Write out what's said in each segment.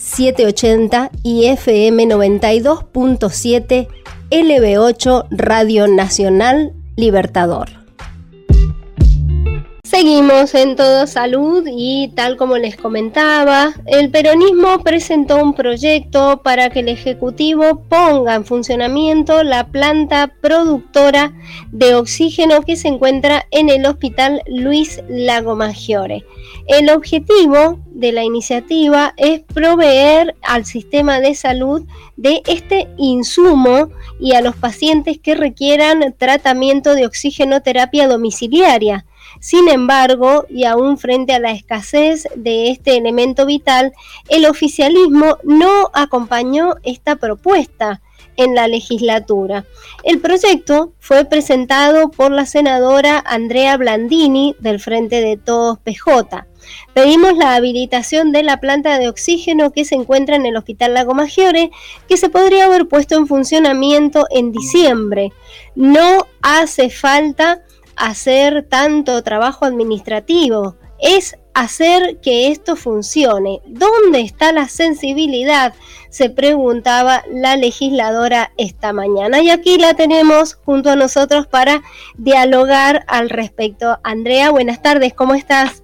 780 y FM 92.7 LB8 Radio Nacional Libertador. Seguimos en Todo Salud y tal como les comentaba, el peronismo presentó un proyecto para que el Ejecutivo ponga en funcionamiento la planta productora de oxígeno que se encuentra en el Hospital Luis Lago Maggiore. El objetivo de la iniciativa es proveer al sistema de salud de este insumo y a los pacientes que requieran tratamiento de oxigenoterapia domiciliaria sin embargo, y aún frente a la escasez de este elemento vital, el oficialismo no acompañó esta propuesta en la legislatura. El proyecto fue presentado por la senadora Andrea Blandini del Frente de Todos PJ. Pedimos la habilitación de la planta de oxígeno que se encuentra en el Hospital Lago Maggiore, que se podría haber puesto en funcionamiento en diciembre. No hace falta hacer tanto trabajo administrativo, es hacer que esto funcione. ¿Dónde está la sensibilidad? Se preguntaba la legisladora esta mañana. Y aquí la tenemos junto a nosotros para dialogar al respecto. Andrea, buenas tardes, ¿cómo estás?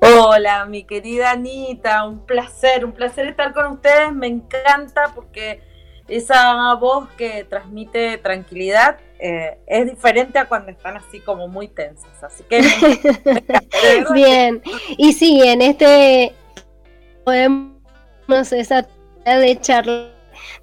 Hola, mi querida Anita, un placer, un placer estar con ustedes. Me encanta porque esa voz que transmite tranquilidad eh, es diferente a cuando están así como muy tensas. Así que. Bien, y sí, en este podemos esa de charla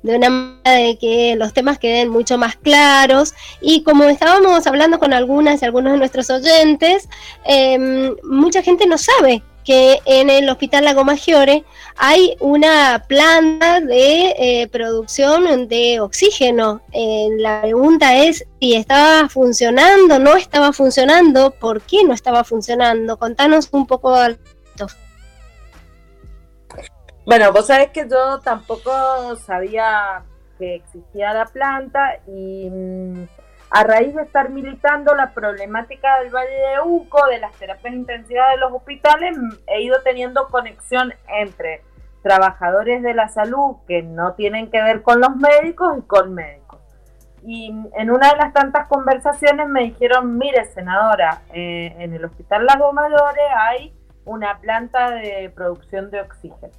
de una manera de que los temas queden mucho más claros y como estábamos hablando con algunas y algunos de nuestros oyentes, em, mucha gente no sabe que en el Hospital Lago Maggiore hay una planta de eh, producción de oxígeno. La pregunta es si estaba funcionando, no estaba funcionando, por qué no estaba funcionando. Contanos un poco al Bueno, vos sabés que yo tampoco sabía que existía la planta y mm, a raíz de estar militando la problemática del Valle de Uco, de las terapias intensivas de los hospitales, he ido teniendo conexión entre trabajadores de la salud que no tienen que ver con los médicos y con médicos. Y en una de las tantas conversaciones me dijeron, mire senadora, eh, en el Hospital Lago Mayores hay una planta de producción de oxígeno.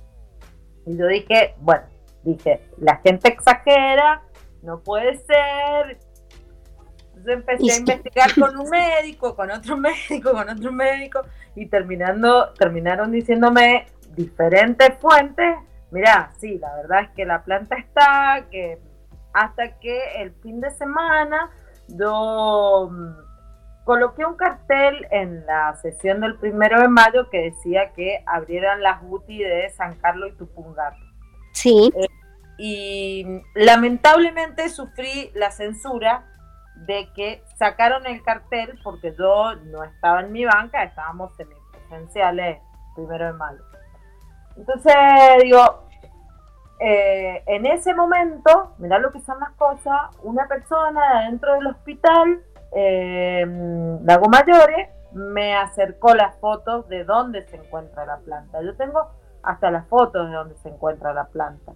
Y yo dije, bueno, dije, la gente exagera, no puede ser, empecé a investigar con un médico, con otro médico, con otro médico, y terminando, terminaron diciéndome diferentes fuentes, mira, sí, la verdad es que la planta está, que hasta que el fin de semana yo mm, coloqué un cartel en la sesión del primero de mayo que decía que abrieran las UTI de San Carlos y Tupungato. Sí. Eh, y lamentablemente sufrí la censura de que sacaron el cartel porque yo no estaba en mi banca, estábamos semipresenciales primero de mayo. Entonces digo, eh, en ese momento, mirá lo que son las cosas, una persona dentro del hospital, eh, Lago Mayores, me acercó las fotos de dónde se encuentra la planta. Yo tengo hasta las fotos de dónde se encuentra la planta.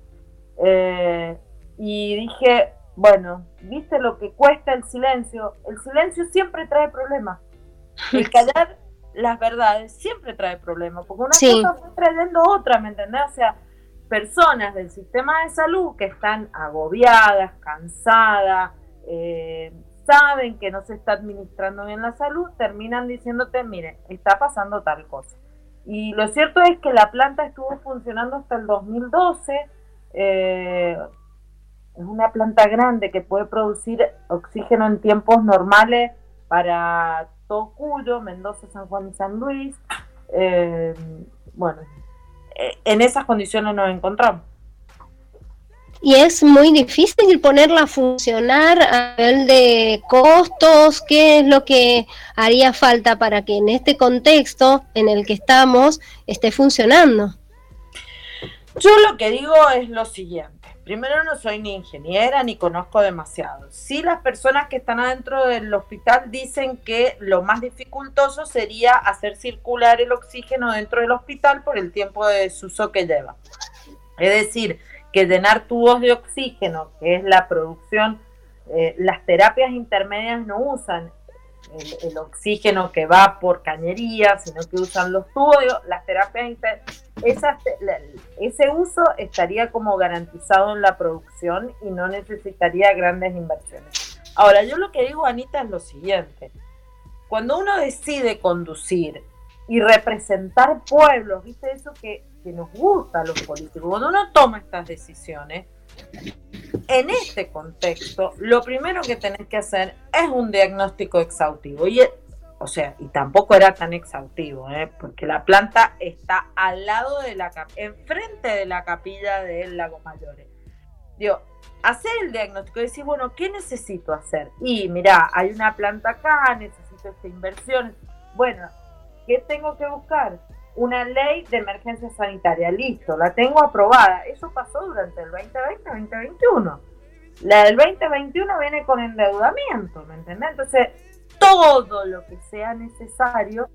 Eh, y dije, bueno, ¿viste lo que cuesta el silencio? El silencio siempre trae problemas. El callar las verdades siempre trae problemas, porque una cosa va trayendo otra, ¿me entendés? O sea, personas del sistema de salud que están agobiadas, cansadas, eh, saben que no se está administrando bien la salud, terminan diciéndote, mire, está pasando tal cosa. Y lo cierto es que la planta estuvo funcionando hasta el 2012. Eh, es una planta grande que puede producir oxígeno en tiempos normales para todo Cuyo, Mendoza, San Juan y San Luis. Eh, bueno, eh, en esas condiciones nos encontramos. y es muy difícil ponerla a funcionar a nivel de costos, qué es lo que haría falta para que en este contexto en el que estamos esté funcionando. Yo lo que digo es lo siguiente. Primero no soy ni ingeniera ni conozco demasiado. Si las personas que están adentro del hospital dicen que lo más dificultoso sería hacer circular el oxígeno dentro del hospital por el tiempo de desuso que lleva. Es decir, que llenar tubos de oxígeno, que es la producción, eh, las terapias intermedias no usan el, oxígeno que va por cañería, sino que usan los tubos, las terapias ese uso estaría como garantizado en la producción y no necesitaría grandes inversiones. Ahora, yo lo que digo, Anita, es lo siguiente. Cuando uno decide conducir y representar pueblos, ¿viste eso que, que nos gusta a los políticos? Cuando uno toma estas decisiones, en este contexto, lo primero que tenés que hacer es un diagnóstico exhaustivo. Y, o sea, y tampoco era tan exhaustivo, ¿eh? porque la planta está al lado de la enfrente de la capilla del Lago Mayores. Digo, hacer el diagnóstico y decir, bueno, ¿qué necesito hacer? Y mira, hay una planta acá, necesito esta inversión. Bueno, ¿qué tengo que buscar? Una ley de emergencia sanitaria. Listo, la tengo aprobada. Eso pasó durante el 2020-2021. La del 2021 viene con endeudamiento, ¿me entendés? Entonces, todo lo que sea necesario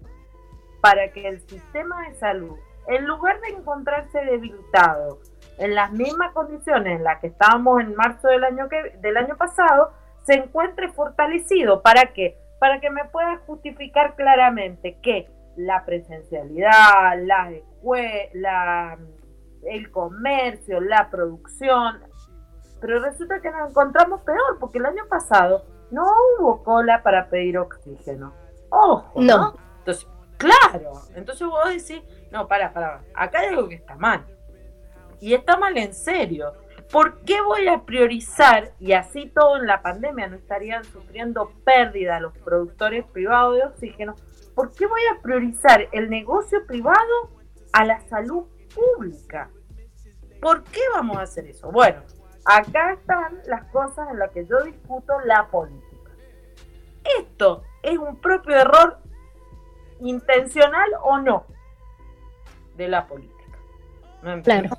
para que el sistema de salud, en lugar de encontrarse debilitado en las mismas condiciones en las que estábamos en marzo del año, que, del año pasado, se encuentre fortalecido. ¿Para qué? Para que me pueda justificar claramente que la presencialidad, la escuela, el comercio, la producción. Pero resulta que nos encontramos peor, porque el año pasado no hubo cola para pedir oxígeno. Ojo, ¿no? Entonces, claro, entonces vos decís, no, para, para, acá hay algo que está mal. Y está mal en serio. ¿Por qué voy a priorizar, y así todo en la pandemia no estarían sufriendo pérdida los productores privados de oxígeno, ¿por qué voy a priorizar el negocio privado a la salud pública? ¿Por qué vamos a hacer eso? Bueno, acá están las cosas en las que yo discuto la política. Esto es un propio error intencional o no de la política. claro.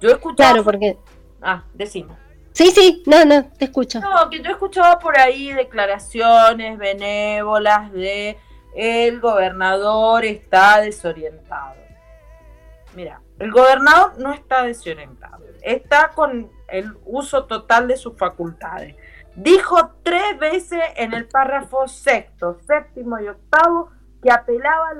Yo he escuchado. Claro, porque. Ah, decimos. Sí, sí, no, no, te escucho. No, que yo he escuchado por ahí declaraciones benévolas de el gobernador está desorientado. Mira, el gobernador no está desorientado, está con el uso total de sus facultades. Dijo tres veces en el párrafo sexto, séptimo y octavo que apelaba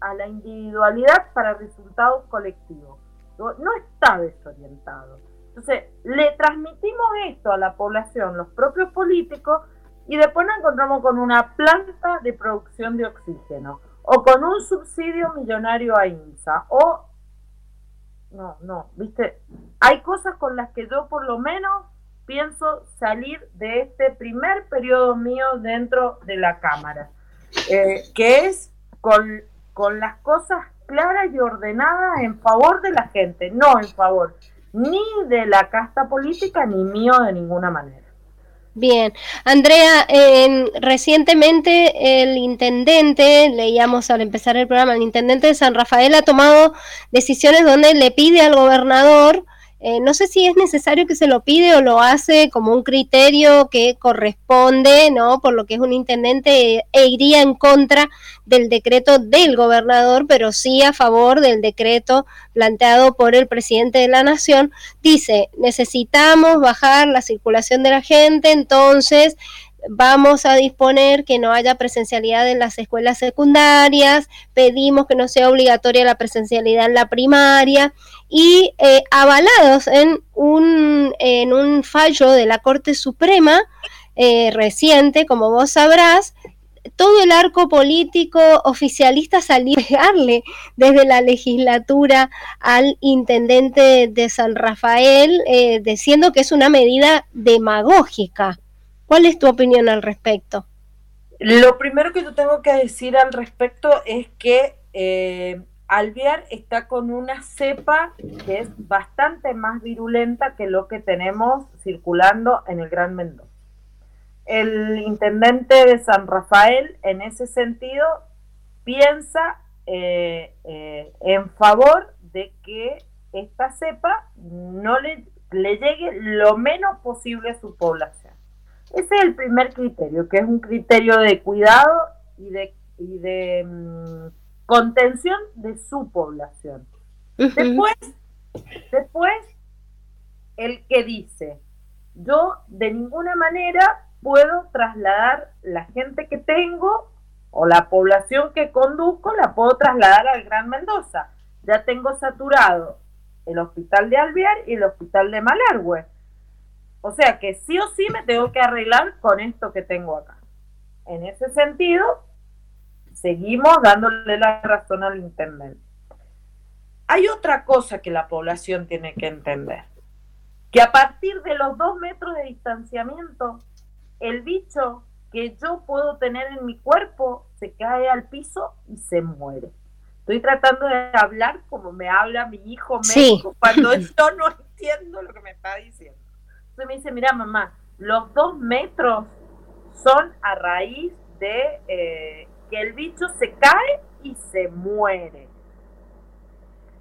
a la, individualidad para resultados colectivos. No está desorientado. Entonces, le transmitimos esto a la población, los propios políticos, y después nos encontramos con una planta de producción de oxígeno o con un subsidio millonario a INSA o no, no, viste, hay cosas con las que yo por lo menos pienso salir de este primer periodo mío dentro de la Cámara, eh, que es con, con las cosas claras y ordenadas en favor de la gente, no en favor ni de la casta política ni mío de ninguna manera. Bien, Andrea, recientemente el intendente, leíamos al empezar el programa, el intendente de San Rafael ha tomado decisiones donde le pide al gobernador eh, no sé si es necesario que se lo pide o lo hace como un criterio que corresponde, ¿no? Por lo que es un intendente e iría en contra del decreto del gobernador, pero sí a favor del decreto planteado por el presidente de la nación. Dice, necesitamos bajar la circulación de la gente, entonces vamos a disponer que no haya presencialidad en las escuelas secundarias, pedimos que no sea obligatoria la presencialidad en la primaria y eh, avalados en un, en un fallo de la Corte Suprema eh, reciente, como vos sabrás, todo el arco político oficialista salió a pegarle desde la legislatura al intendente de San Rafael, eh, diciendo que es una medida demagógica. ¿Cuál es tu opinión al respecto? Lo primero que yo tengo que decir al respecto es que Alvear está con una cepa que es bastante más virulenta que lo que tenemos circulando en el Gran Mendoza. El intendente de San Rafael, en ese sentido, piensa eh, eh, en favor de que esta cepa no le, le llegue lo menos posible a su población. Ese es el primer criterio, que es un criterio de cuidado y de, y de mm, contención de su población. Después, después, el que dice, yo de ninguna manera puedo trasladar la gente que tengo o la población que conduzco, la puedo trasladar al Gran Mendoza. Ya tengo saturado el hospital de Alvear y el hospital de Malargüe. O sea que sí o sí me tengo que arreglar con esto que tengo acá. En ese sentido, seguimos dándole la razón al Internet. Hay otra cosa que la población tiene que entender, que a partir de los dos metros de distanciamiento, el bicho que yo puedo tener en mi cuerpo se cae al piso y se muere. Estoy tratando de hablar como me habla mi hijo médico cuando yo no entiendo lo que me está diciendo. Entonces me dice, mira mamá, los dos metros son a raíz de eh, que el bicho se cae y se muere.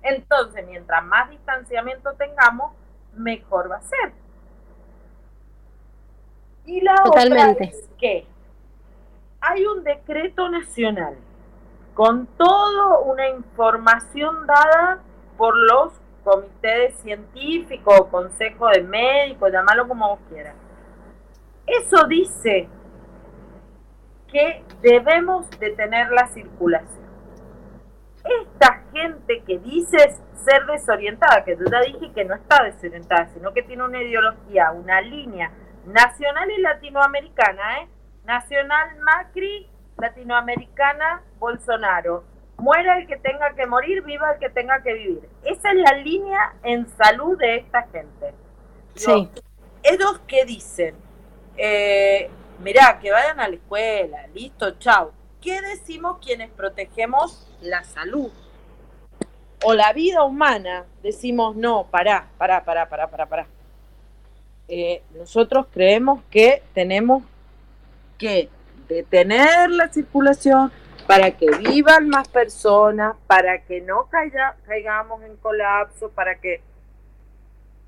Entonces, mientras más distanciamiento tengamos, mejor va a ser. Y la otra es que hay un decreto nacional con toda una información dada por los comités científicos, consejo de médicos, llamarlo como vos quieras. Eso dice que debemos detener la circulación. Esta gente que dice ser desorientada, que yo ya dije que no está desorientada, sino que tiene una ideología, una línea nacional y latinoamericana, ¿eh? Nacional Macri, latinoamericana Bolsonaro. Muera el que tenga que morir, viva el que tenga que vivir. Esa es la línea en salud de esta gente. Sí. Ellos que dicen, eh, mirá, que vayan a la escuela, listo, chao. ¿Qué decimos quienes protegemos la salud? O la vida humana, decimos, no, pará, pará, pará, pará, pará, pará. Eh, nosotros creemos que tenemos que detener la circulación para que vivan más personas, para que no caigamos en colapso, para que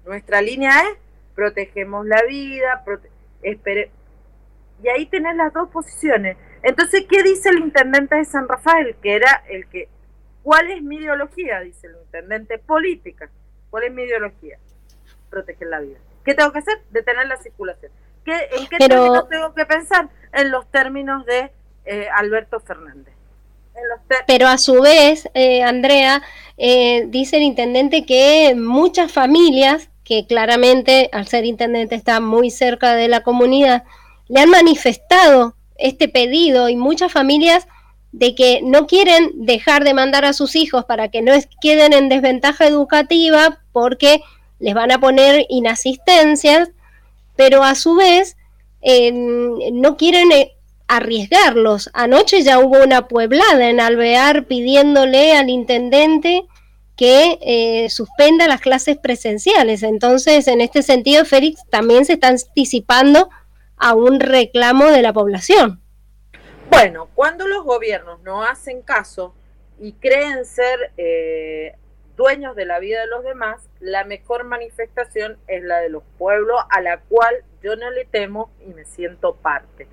nuestra línea es protegemos la vida, espere y ahí tenés las dos posiciones. Entonces, ¿qué dice el intendente de San Rafael? Que era el que, ¿cuál es mi ideología? Dice el intendente, política. ¿Cuál es mi ideología? Proteger la vida. ¿Qué tengo que hacer? Detener la circulación. ¿Qué, ¿En qué términos tengo que pensar? En los términos de eh, Alberto Fernández. Pero a su vez, eh, Andrea, eh, dice el intendente que muchas familias, que claramente al ser intendente está muy cerca de la comunidad, le han manifestado este pedido y muchas familias de que no quieren dejar de mandar a sus hijos para que no queden en desventaja educativa porque les van a poner inasistencias, pero a su vez no quieren eh, arriesgarlos. Anoche ya hubo una pueblada en Alvear pidiéndole al intendente que eh, suspenda las clases presenciales. Entonces, en este sentido, Félix también se está anticipando a un reclamo de la población. Bueno, cuando los gobiernos no hacen caso y creen ser eh, dueños de la vida de los demás, la mejor manifestación es la de los pueblos a la cual yo no le temo y me siento parte.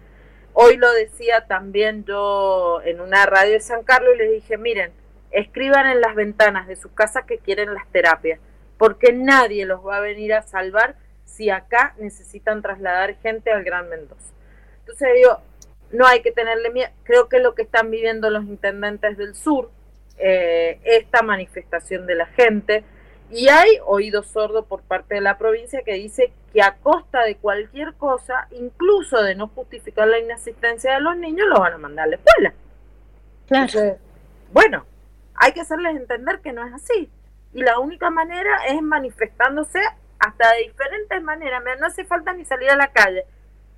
Hoy lo decía también yo en una radio de San Carlos y les dije, miren, escriban en las ventanas de su casa que quieren las terapias, porque nadie los va a venir a salvar si acá necesitan trasladar gente al Gran Mendoza. Entonces digo, no hay que tenerle miedo. Creo que lo que están viviendo los intendentes del sur, eh, esta manifestación de la gente, y hay oído sordo por parte de la provincia que dice que a costa de cualquier cosa, incluso de no justificar la inasistencia de los niños, los van a mandar a la escuela. Claro. bueno, hay que hacerles entender que no es así. Y la única manera es manifestándose hasta de diferentes maneras. No hace falta ni salir a la calle.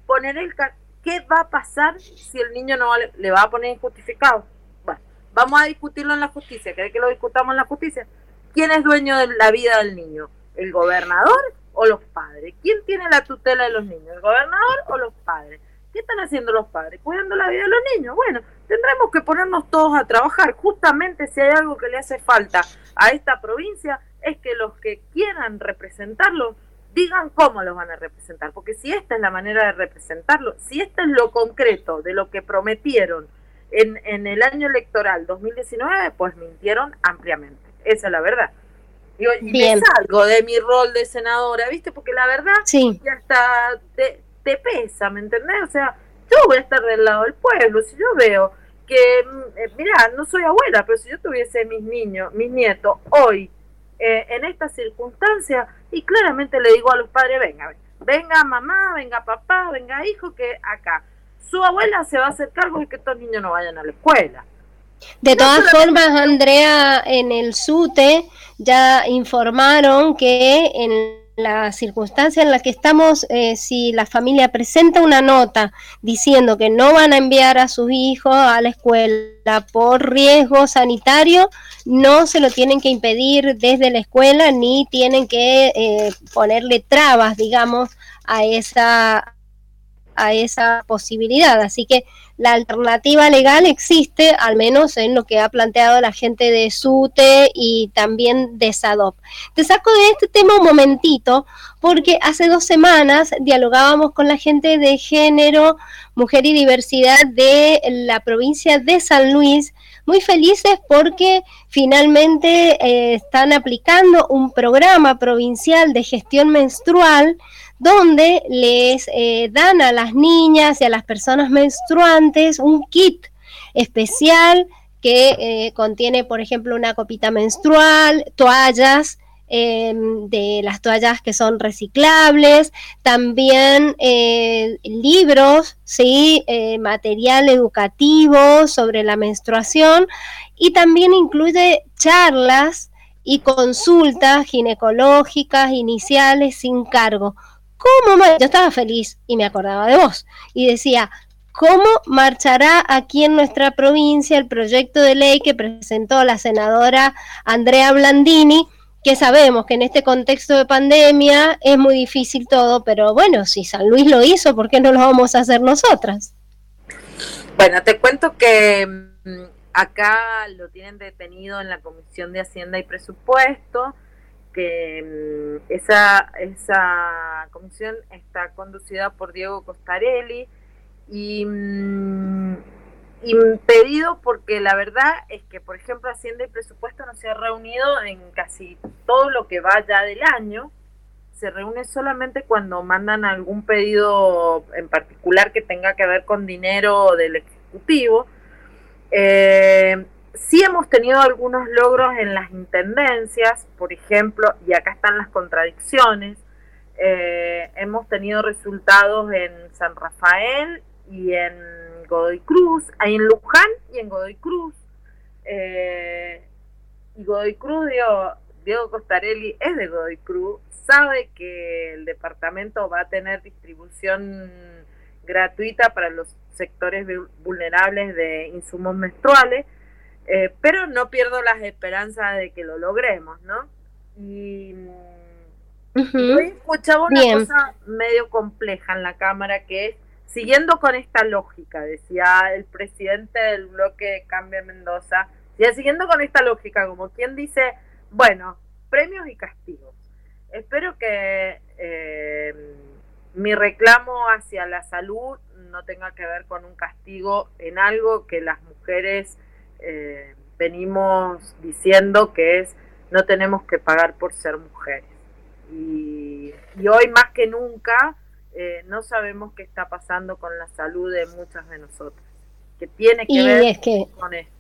Poner el... ¿Qué va a pasar si el niño no le va a poner injustificado? Bueno, vamos a discutirlo en la justicia, ¿querés que lo discutamos en la justicia? ¿Quién es dueño de la vida del niño? ¿El gobernador o los padres? ¿Quién tiene la tutela de los niños? ¿El gobernador o los padres? ¿Qué están haciendo los padres? Cuidando la vida de los niños. Bueno, tendremos que ponernos todos a trabajar. Justamente si hay algo que le hace falta a esta provincia es que los que quieran representarlo digan cómo los van a representar. Porque si esta es la manera de representarlo, si esto es lo concreto de lo que prometieron en, en el año electoral 2019, pues mintieron ampliamente. Esa es la verdad. Digo, y me salgo de mi rol de senadora, ¿viste? Porque la verdad ya está, te, te pesa, ¿me entendés? O sea, yo voy a estar del lado del pueblo. Si yo veo que, mm, eh, mira, no soy abuela, pero si yo tuviese mis niños, mis nietos hoy eh, en esta circunstancia, y claramente le digo a los padres, venga, venga mamá, venga papá, venga hijo, que acá su abuela se va a hacer cargo de que estos niños no vayan a la escuela. De todas formas, Andrea, en el SUTE ya informaron que en la circunstancia en la que estamos, eh, si la familia presenta una nota diciendo que no van a enviar a sus hijos a la escuela por riesgo sanitario, no se lo tienen que impedir desde la escuela ni tienen que eh, ponerle trabas, digamos, a esa a esa posibilidad. Así que la alternativa legal existe, al menos en lo que ha planteado la gente de SUTE y también de SADOP. Te saco de este tema un momentito, porque hace dos semanas dialogábamos con la gente de género, mujer y diversidad de la provincia de San Luis, muy felices porque finalmente eh, están aplicando un programa provincial de gestión menstrual donde les eh, dan a las niñas y a las personas menstruantes un kit especial que eh, contiene, por ejemplo, una copita menstrual, toallas, em, de las toallas que son reciclables, también eh, libros, ¿sí? material educativo sobre la menstruación y también incluye charlas y consultas ginecológicas iniciales sin cargo. ¿Cómo? Yo estaba feliz y me acordaba de vos. Y decía, ¿cómo marchará aquí en nuestra provincia el proyecto de ley que presentó la senadora Andrea Blandini? que sabemos que en este contexto de pandemia es muy difícil todo, pero bueno, si San Luis lo hizo, ¿por qué no lo vamos a hacer nosotras? Bueno, te cuento que mm, acá lo tienen detenido en la Comisión de Hacienda y Presupuesto que mm, esa, esa comisión está conducida por Diego Costarelli y mm, impedido porque la verdad es que, por ejemplo, Hacienda y Presupuesto no se ha reunido en casi todo lo que va ya del año, se reúne solamente cuando mandan algún pedido en particular que tenga que ver con dinero del Ejecutivo. Eh, sí hemos tenido algunos logros en las intendencias, por ejemplo, y acá están las contradicciones. Eh, hemos tenido resultados en San Rafael y en Godoy Cruz, en Luján y en Godoy Cruz. Eh, y Godoy Cruz, Diego, Diego Costarelli es de Godoy Cruz, sabe que el departamento va a tener distribución gratuita para los sectores vulnerables de insumos menstruales eh, pero no pierdo las esperanzas de que lo logremos, ¿no? Y hoy escuchaba una cosa medio compleja en la Cámara que es, siguiendo con esta lógica, decía el presidente del bloque Cambia Mendoza, y siguiendo con esta lógica, como quien dice, bueno, premios y castigos. Espero que eh, mi reclamo hacia la salud no tenga que ver con un castigo en algo que las mujeres eh, venimos diciendo que es no tenemos que pagar por ser mujeres. Y, hoy más que nunca eh, no sabemos qué está pasando con la salud de muchas de nosotras, que tiene que ver con esto.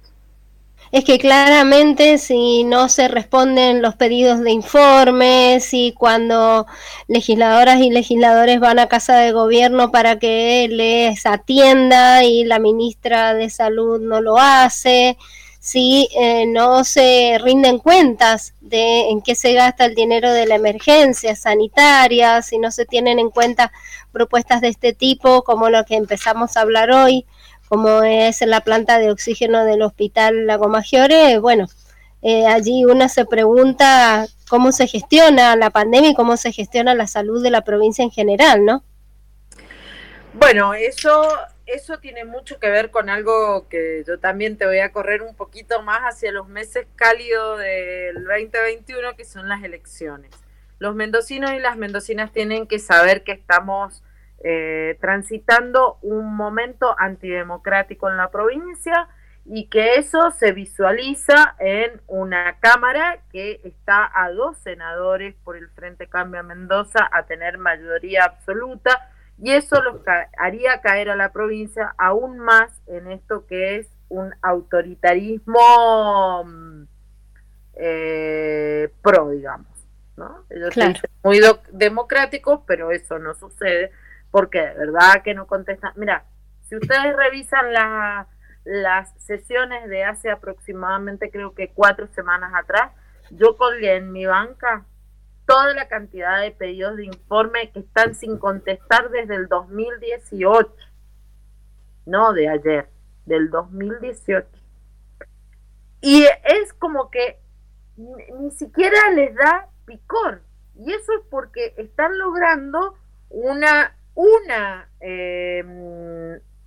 Es que claramente si no se responden los pedidos de informes y cuando legisladoras y legisladores van a casa de gobierno para que les atienda y la ministra de salud no lo hace, si eh, no se rinden cuentas de en qué se gasta el dinero de la emergencia sanitaria, si no se tienen en cuenta propuestas de este tipo como lo que empezamos a hablar hoy, como es la planta de oxígeno del Hospital Lago Maggiore, bueno, eh, allí uno se pregunta cómo se gestiona la pandemia y cómo se gestiona la salud de la provincia en general, ¿no? Bueno, eso, eso tiene mucho que ver con algo que yo también te voy a correr un poquito más hacia los meses cálidos del 2021, que son las elecciones. Los mendocinos y las mendocinas tienen que saber que estamos eh, transitando un momento antidemocrático en la provincia y que eso se visualiza en una Cámara que está a dos senadores por el Frente Cambio a Mendoza a tener mayoría absoluta y eso los haría caer a la provincia aún más en esto que es un autoritarismo mm, eh, pro, digamos. ¿no? Ellos muy democráticos, pero eso no sucede porque de verdad que no contestan. Mira, si ustedes revisan las sesiones de hace aproximadamente creo que cuatro semanas atrás, yo colgué en mi banca toda la cantidad de pedidos de informe que están sin contestar desde el 2018, no de ayer, del 2018. Y es como que ni siquiera les da picor. Y eso es porque están logrando una una, eh,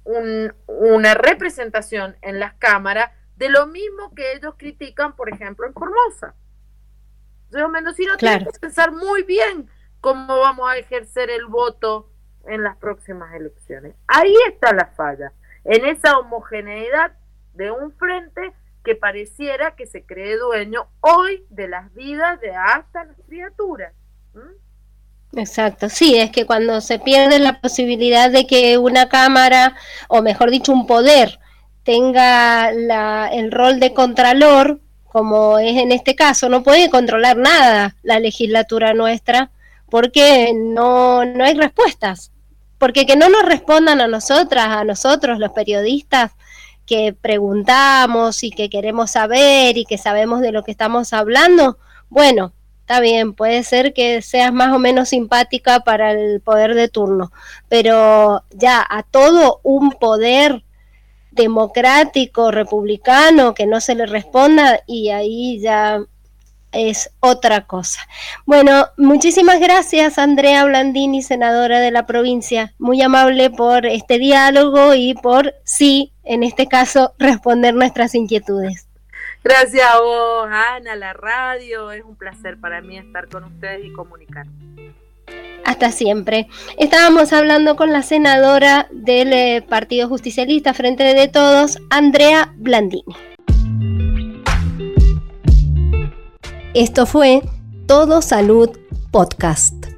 una representación en las cámaras de lo mismo que ellos critican, por ejemplo, en Formosa. Los mendocinos tienen que pensar muy bien cómo vamos a ejercer el voto en las próximas elecciones. Ahí está la falla, en esa homogeneidad de un frente que pareciera que se cree dueño hoy de las vidas de hasta las criaturas. Exacto, sí, es que cuando se pierde la posibilidad de que una cámara, o mejor dicho, un poder, tenga la, el rol de contralor, como es en este caso, no puede controlar nada la legislatura nuestra, porque no, no hay respuestas. Porque que no nos respondan a nosotras, a nosotros los periodistas, que preguntamos y que queremos saber y que sabemos de lo que estamos hablando, bueno, está bien, puede ser que seas más o menos simpática para el poder de turno, pero ya a todo un poder democrático, republicano, que no se le responda y ahí ya es otra cosa. Bueno, muchísimas gracias Andrea Blandini, senadora de la provincia, muy amable por este diálogo y por, sí, en este caso, responder nuestras inquietudes. Gracias a vos, Ana, la radio. Es un placer para mí estar con ustedes y comunicar. Hasta siempre. Estábamos hablando con la senadora del eh, Partido Justicialista Frente de Todos, Andrea Blandini. Esto fue Todo Salud Podcast.